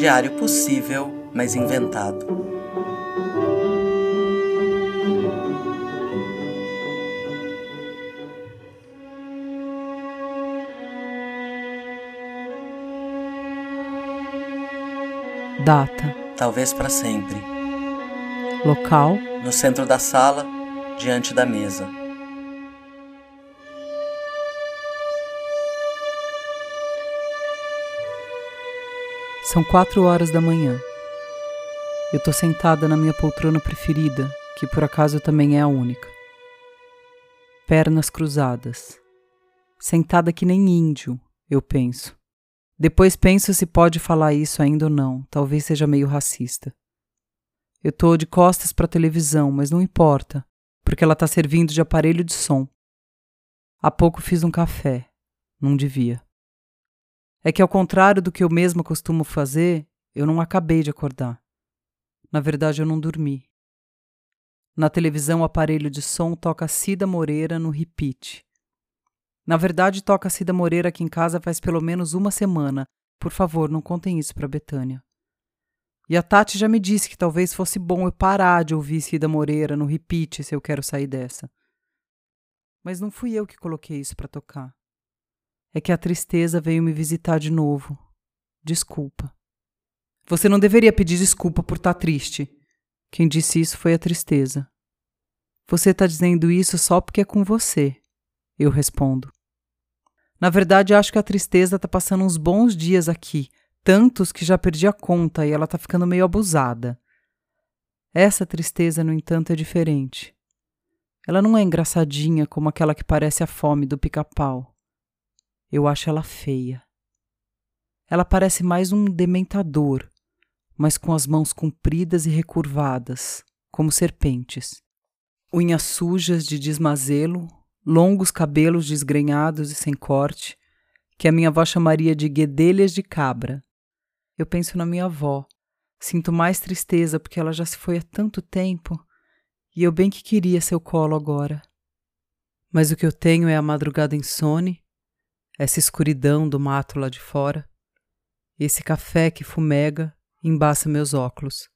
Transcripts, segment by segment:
Diário possível, mas inventado. Data. Talvez para sempre. Local. No centro da sala, diante da mesa. São quatro horas da manhã. Eu tô sentada na minha poltrona preferida, que por acaso também é a única. Pernas cruzadas. Sentada que nem índio, eu penso. Depois penso se pode falar isso ainda ou não, talvez seja meio racista. Eu tô de costas para a televisão, mas não importa, porque ela tá servindo de aparelho de som. Há pouco fiz um café, não devia. É que ao contrário do que eu mesma costumo fazer, eu não acabei de acordar. Na verdade, eu não dormi. Na televisão, o aparelho de som toca Cida Moreira no repeat. Na verdade, toca Cida Moreira aqui em casa faz pelo menos uma semana. Por favor, não contem isso para Betânia. E a Tati já me disse que talvez fosse bom eu parar de ouvir Cida Moreira no repeat se eu quero sair dessa. Mas não fui eu que coloquei isso para tocar. É que a tristeza veio me visitar de novo. Desculpa. Você não deveria pedir desculpa por estar tá triste. Quem disse isso foi a tristeza. Você está dizendo isso só porque é com você. Eu respondo. Na verdade, acho que a tristeza tá passando uns bons dias aqui, tantos que já perdi a conta e ela tá ficando meio abusada. Essa tristeza, no entanto, é diferente. Ela não é engraçadinha como aquela que parece a fome do pica-pau. Eu acho ela feia. Ela parece mais um dementador, mas com as mãos compridas e recurvadas, como serpentes. Unhas sujas de desmazelo, longos cabelos desgrenhados e sem corte, que a minha avó chamaria de guedelhas de cabra. Eu penso na minha avó. Sinto mais tristeza porque ela já se foi há tanto tempo e eu bem que queria seu colo agora. Mas o que eu tenho é a madrugada insone, essa escuridão do mato lá de fora, esse café que fumega embaça meus óculos.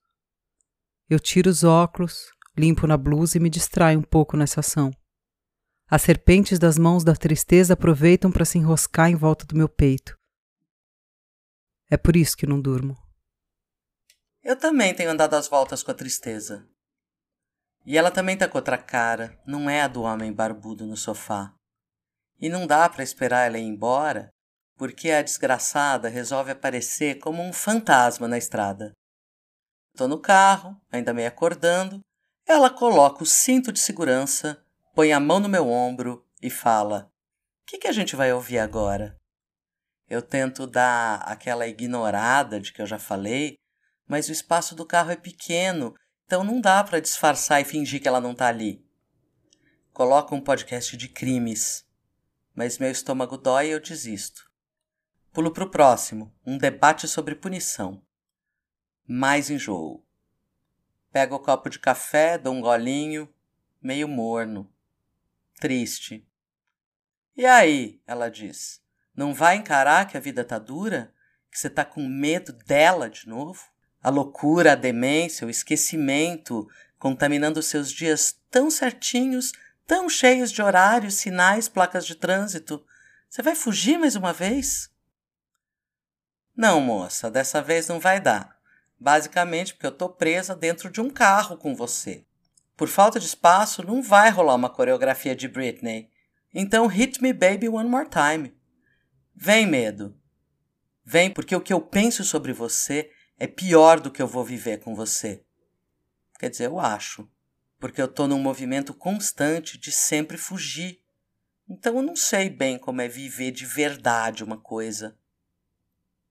Eu tiro os óculos, limpo na blusa e me distraio um pouco nessa ação. As serpentes das mãos da tristeza aproveitam para se enroscar em volta do meu peito. É por isso que não durmo. Eu também tenho andado às voltas com a tristeza. E ela também tá com outra cara, não é a do homem barbudo no sofá. E não dá para esperar ela ir embora, porque a desgraçada resolve aparecer como um fantasma na estrada. Tô no carro, ainda meio acordando, ela coloca o cinto de segurança põe a mão no meu ombro e fala: O que, que a gente vai ouvir agora? Eu tento dar aquela ignorada de que eu já falei, mas o espaço do carro é pequeno, então não dá para disfarçar e fingir que ela não está ali. Coloco um podcast de crimes, mas meu estômago dói e eu desisto. Pulo para o próximo, um debate sobre punição. Mais enjoo. Pego o copo de café, dou um golinho, meio morno triste. E aí, ela diz, não vai encarar que a vida tá dura? Que você tá com medo dela de novo? A loucura, a demência, o esquecimento, contaminando seus dias tão certinhos, tão cheios de horários, sinais, placas de trânsito. Você vai fugir mais uma vez? Não, moça, dessa vez não vai dar. Basicamente porque eu tô presa dentro de um carro com você. Por falta de espaço, não vai rolar uma coreografia de Britney. Então, hit me baby one more time. Vem, medo. Vem, porque o que eu penso sobre você é pior do que eu vou viver com você. Quer dizer, eu acho. Porque eu tô num movimento constante de sempre fugir. Então eu não sei bem como é viver de verdade uma coisa.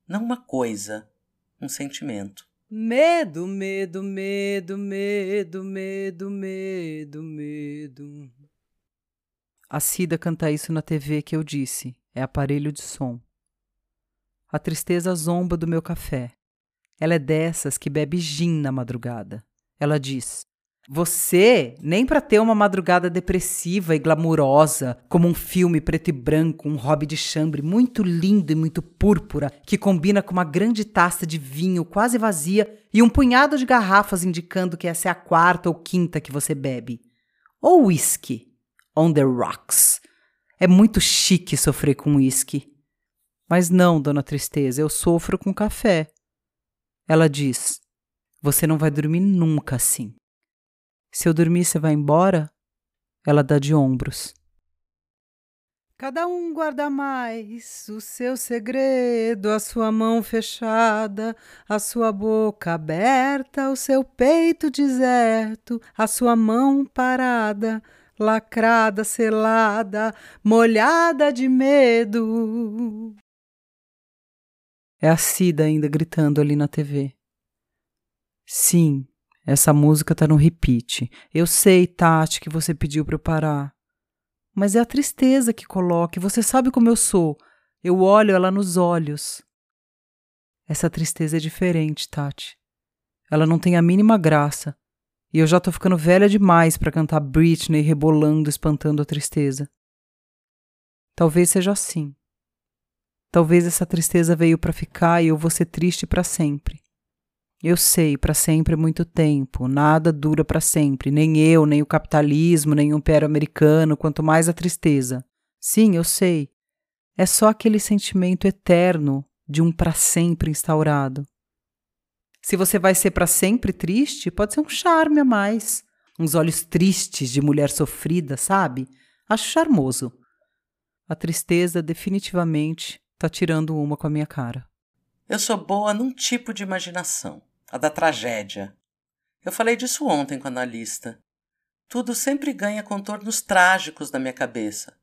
Não uma coisa, um sentimento. Medo, medo, medo, medo, medo, medo, medo. A Cida canta isso na TV que eu disse, é aparelho de som. A tristeza zomba do meu café. Ela é dessas que bebe gin na madrugada. Ela diz: Você, nem para ter uma madrugada depressiva e glamurosa, como um filme preto e branco, um hobby de chambre muito lindo e muito púrpura, que combina com uma grande taça de vinho quase vazia e um punhado de garrafas indicando que essa é a quarta ou quinta que você bebe. Ou whisky, on the rocks. É muito chique sofrer com whisky. Mas não, dona Tristeza, eu sofro com café. Ela diz: Você não vai dormir nunca assim. Se eu dormir, você vai embora? Ela dá de ombros. Cada um guarda mais o seu segredo, a sua mão fechada, a sua boca aberta, o seu peito deserto, a sua mão parada, lacrada, selada, molhada de medo. É a Cida ainda gritando ali na TV. Sim, essa música tá no repeat. Eu sei, Tati, que você pediu para eu parar. Mas é a tristeza que coloca, você sabe como eu sou. Eu olho ela nos olhos. Essa tristeza é diferente, Tati. Ela não tem a mínima graça. E eu já tô ficando velha demais para cantar Britney rebolando, espantando a tristeza. Talvez seja assim. Talvez essa tristeza veio para ficar e eu vou ser triste para sempre. Eu sei, para sempre é muito tempo, nada dura para sempre, nem eu, nem o capitalismo, nem o império americano, quanto mais a tristeza. Sim, eu sei. É só aquele sentimento eterno de um para sempre instaurado. Se você vai ser para sempre triste, pode ser um charme a mais. Uns olhos tristes de mulher sofrida, sabe? Acho charmoso. A tristeza definitivamente tá tirando uma com a minha cara. Eu sou boa num tipo de imaginação a da tragédia. Eu falei disso ontem com a analista. Tudo sempre ganha contornos trágicos na minha cabeça.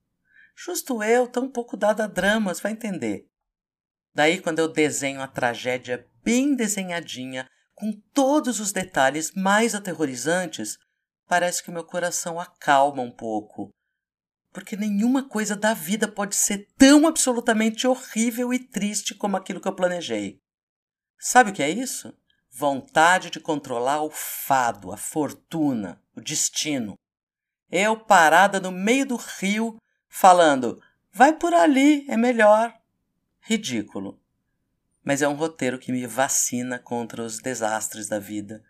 Justo eu, tão pouco dada a dramas, vai entender. Daí, quando eu desenho a tragédia bem desenhadinha, com todos os detalhes mais aterrorizantes, parece que meu coração acalma um pouco. Porque nenhuma coisa da vida pode ser tão absolutamente horrível e triste como aquilo que eu planejei. Sabe o que é isso? Vontade de controlar o fado, a fortuna, o destino. Eu parada no meio do rio, falando: vai por ali, é melhor. Ridículo. Mas é um roteiro que me vacina contra os desastres da vida,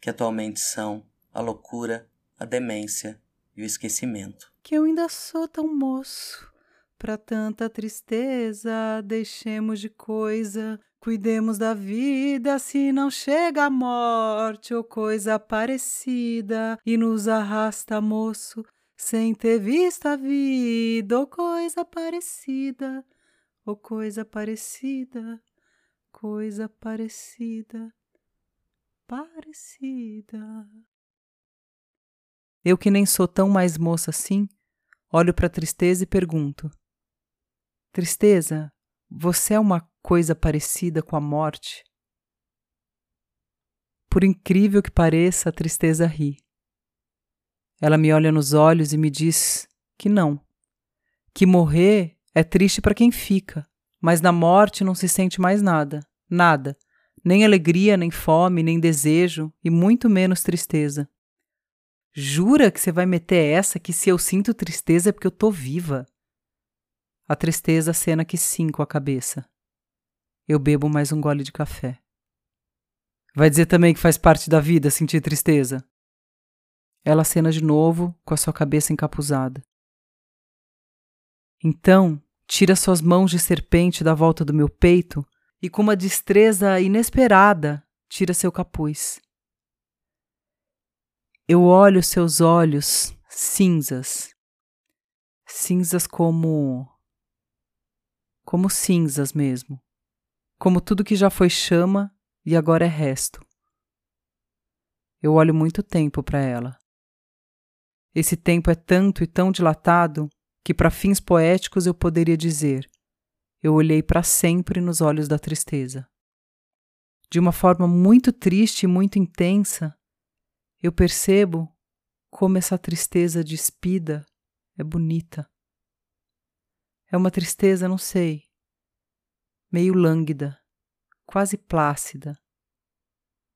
que atualmente são a loucura, a demência e o esquecimento. Que eu ainda sou tão moço. Para tanta tristeza, deixemos de coisa Cuidemos da vida se não chega a morte ou coisa parecida e nos arrasta, moço, sem ter visto a vida ou coisa parecida, ou coisa parecida, coisa parecida, parecida. Eu que nem sou tão mais moça assim, olho para a tristeza e pergunto: Tristeza, você é uma coisa parecida com a morte? Por incrível que pareça, a tristeza ri. Ela me olha nos olhos e me diz que não. Que morrer é triste para quem fica, mas na morte não se sente mais nada, nada, nem alegria, nem fome, nem desejo e muito menos tristeza. Jura que você vai meter essa que se eu sinto tristeza é porque eu tô viva? A tristeza acena que sim com a cabeça. Eu bebo mais um gole de café. Vai dizer também que faz parte da vida sentir tristeza? Ela acena de novo com a sua cabeça encapuzada. Então, tira suas mãos de serpente da volta do meu peito e, com uma destreza inesperada, tira seu capuz. Eu olho seus olhos cinzas, cinzas como como cinzas mesmo, como tudo que já foi chama e agora é resto. Eu olho muito tempo para ela. Esse tempo é tanto e tão dilatado que, para fins poéticos, eu poderia dizer: eu olhei para sempre nos olhos da tristeza. De uma forma muito triste e muito intensa, eu percebo como essa tristeza despida é bonita. É uma tristeza, não sei, meio lânguida, quase plácida.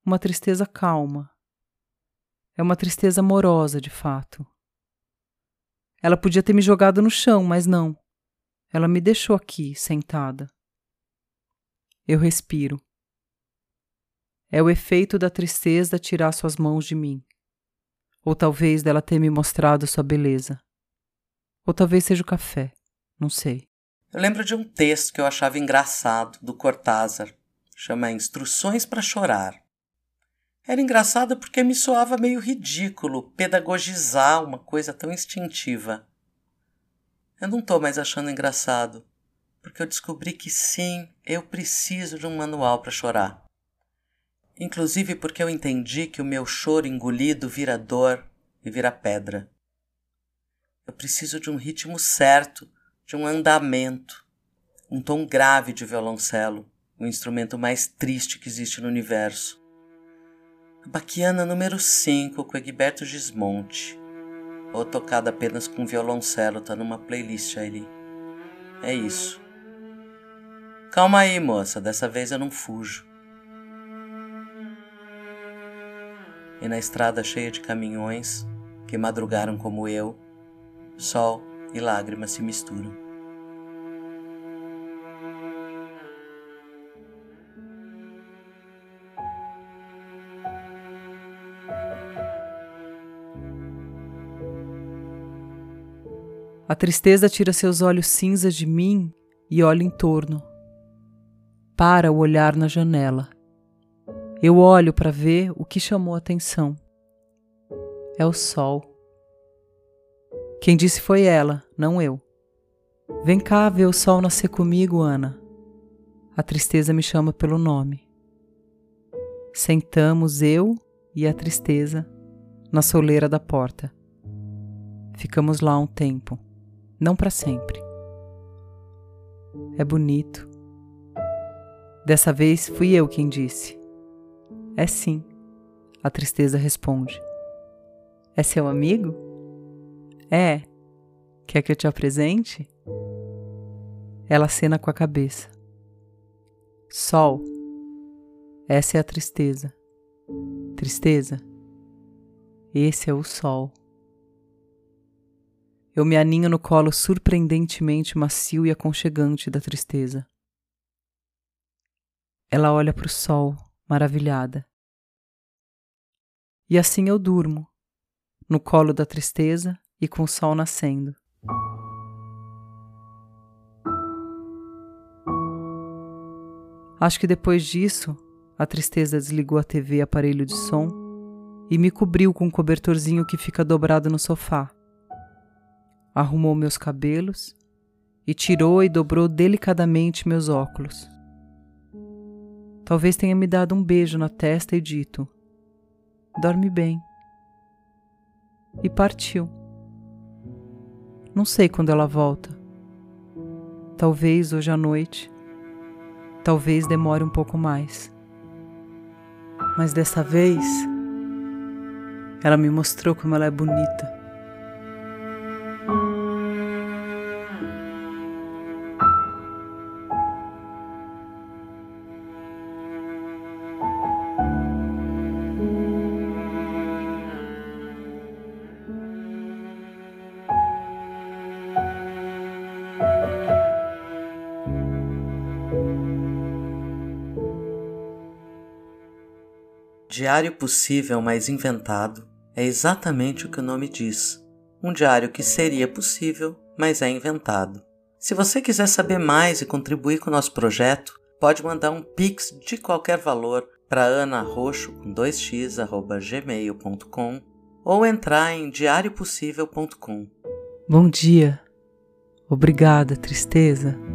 Uma tristeza calma. É uma tristeza amorosa, de fato. Ela podia ter me jogado no chão, mas não. Ela me deixou aqui, sentada. Eu respiro. É o efeito da tristeza tirar suas mãos de mim. Ou talvez dela ter me mostrado sua beleza. Ou talvez seja o café. Não sei. Eu lembro de um texto que eu achava engraçado, do Cortázar. Chama Instruções para Chorar. Era engraçado porque me soava meio ridículo pedagogizar uma coisa tão instintiva. Eu não estou mais achando engraçado, porque eu descobri que sim, eu preciso de um manual para chorar. Inclusive porque eu entendi que o meu choro engolido vira dor e vira pedra. Eu preciso de um ritmo certo, de um andamento, um tom grave de violoncelo, o instrumento mais triste que existe no universo. A Baquiana número 5 com Egberto Gismonte, ou tocada apenas com violoncelo, tá numa playlist ali. É isso. Calma aí, moça, dessa vez eu não fujo. E na estrada cheia de caminhões que madrugaram como eu, sol e lágrimas se misturam. A tristeza tira seus olhos cinzas de mim e olha em torno. Para o olhar na janela. Eu olho para ver o que chamou atenção. É o sol. Quem disse foi ela, não eu. Vem cá ver o sol nascer comigo, Ana. A tristeza me chama pelo nome. Sentamos eu e a tristeza na soleira da porta. Ficamos lá um tempo, não para sempre. É bonito. Dessa vez fui eu quem disse. É sim, a tristeza responde. É seu amigo? É. Quer que eu te apresente? Ela acena com a cabeça. Sol. Essa é a tristeza. Tristeza. Esse é o sol. Eu me aninho no colo surpreendentemente macio e aconchegante da tristeza. Ela olha para o sol, maravilhada. E assim eu durmo, no colo da tristeza e com o sol nascendo. Acho que depois disso, a tristeza desligou a TV e aparelho de som e me cobriu com um cobertorzinho que fica dobrado no sofá. Arrumou meus cabelos e tirou e dobrou delicadamente meus óculos. Talvez tenha me dado um beijo na testa e dito: Dorme bem. E partiu. Não sei quando ela volta. Talvez hoje à noite. Talvez demore um pouco mais. Mas dessa vez, ela me mostrou como ela é bonita. Diário possível, mas inventado, é exatamente o que o nome diz. Um diário que seria possível, mas é inventado. Se você quiser saber mais e contribuir com o nosso projeto, pode mandar um pix de qualquer valor para anarroxo com 2x gmail.com ou entrar em diariopossível.com. Bom dia. Obrigada, tristeza.